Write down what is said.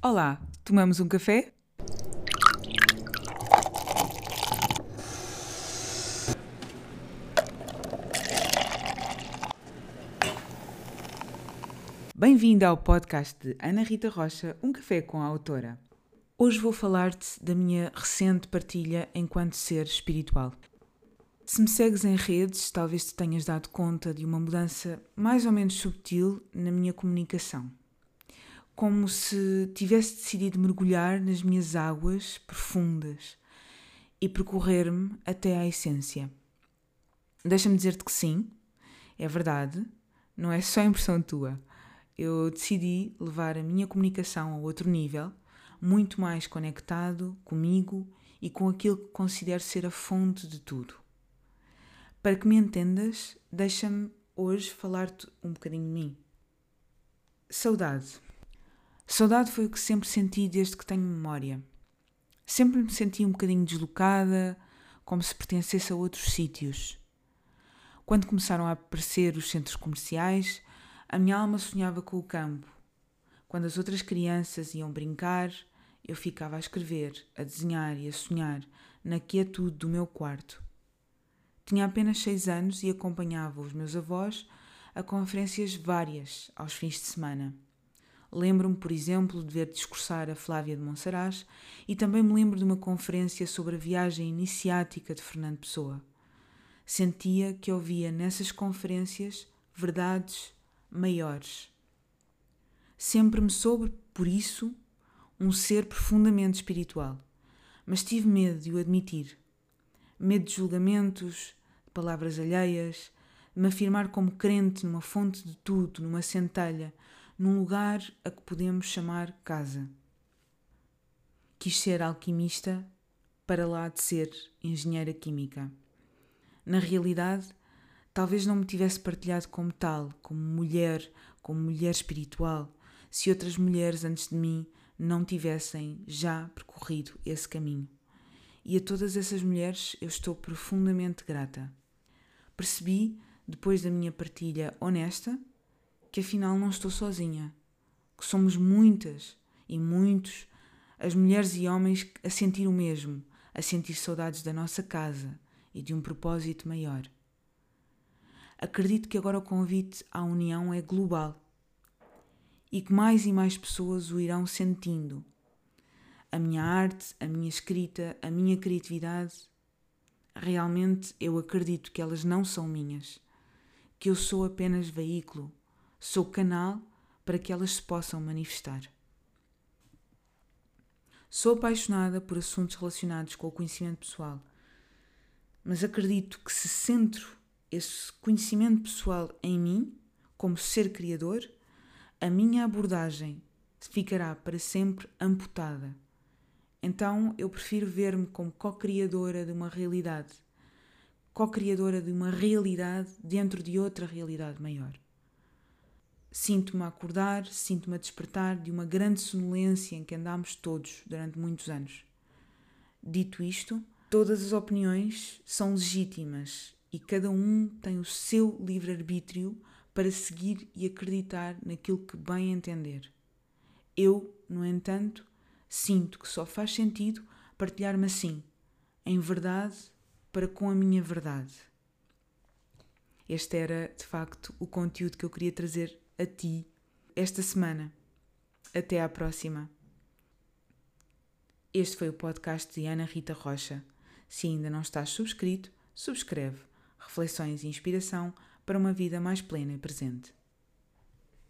Olá, tomamos um café? Bem-vinda ao podcast de Ana Rita Rocha, Um Café com a Autora. Hoje vou falar-te da minha recente partilha enquanto ser espiritual. Se me segues em redes, talvez te tenhas dado conta de uma mudança mais ou menos subtil na minha comunicação como se tivesse decidido mergulhar nas minhas águas profundas e percorrer-me até à essência. Deixa-me dizer-te que sim, é verdade, não é só impressão tua. Eu decidi levar a minha comunicação a outro nível, muito mais conectado comigo e com aquilo que considero ser a fonte de tudo. Para que me entendas, deixa-me hoje falar-te um bocadinho de mim. Saudade. Saudade foi o que sempre senti desde que tenho memória. Sempre me senti um bocadinho deslocada, como se pertencesse a outros sítios. Quando começaram a aparecer os centros comerciais, a minha alma sonhava com o campo. Quando as outras crianças iam brincar, eu ficava a escrever, a desenhar e a sonhar na quietude do meu quarto. Tinha apenas seis anos e acompanhava os meus avós a conferências várias aos fins de semana. Lembro-me, por exemplo, de ver discursar a Flávia de Monsaraz e também me lembro de uma conferência sobre a viagem iniciática de Fernando Pessoa. Sentia que ouvia nessas conferências verdades maiores. Sempre me soube, por isso, um ser profundamente espiritual, mas tive medo de o admitir. Medo de julgamentos, de palavras alheias, de me afirmar como crente numa fonte de tudo, numa centelha, num lugar a que podemos chamar casa. Quis ser alquimista para lá de ser engenheira química. Na realidade, talvez não me tivesse partilhado como tal, como mulher, como mulher espiritual, se outras mulheres antes de mim não tivessem já percorrido esse caminho. E a todas essas mulheres eu estou profundamente grata. Percebi, depois da minha partilha honesta, que afinal não estou sozinha, que somos muitas e muitos, as mulheres e homens, a sentir o mesmo, a sentir saudades da nossa casa e de um propósito maior. Acredito que agora o convite à união é global e que mais e mais pessoas o irão sentindo. A minha arte, a minha escrita, a minha criatividade, realmente eu acredito que elas não são minhas, que eu sou apenas veículo Sou canal para que elas se possam manifestar. Sou apaixonada por assuntos relacionados com o conhecimento pessoal, mas acredito que se centro esse conhecimento pessoal em mim, como ser criador, a minha abordagem ficará para sempre amputada. Então eu prefiro ver-me como co-criadora de uma realidade, co-criadora de uma realidade dentro de outra realidade maior. Sinto-me a acordar, sinto-me a despertar de uma grande sonolência em que andámos todos durante muitos anos. Dito isto, todas as opiniões são legítimas e cada um tem o seu livre-arbítrio para seguir e acreditar naquilo que bem entender. Eu, no entanto, sinto que só faz sentido partilhar-me assim, em verdade, para com a minha verdade. Este era, de facto, o conteúdo que eu queria trazer a ti esta semana. Até à próxima. Este foi o podcast de Ana Rita Rocha. Se ainda não estás subscrito, subscreve. Reflexões e inspiração para uma vida mais plena e presente.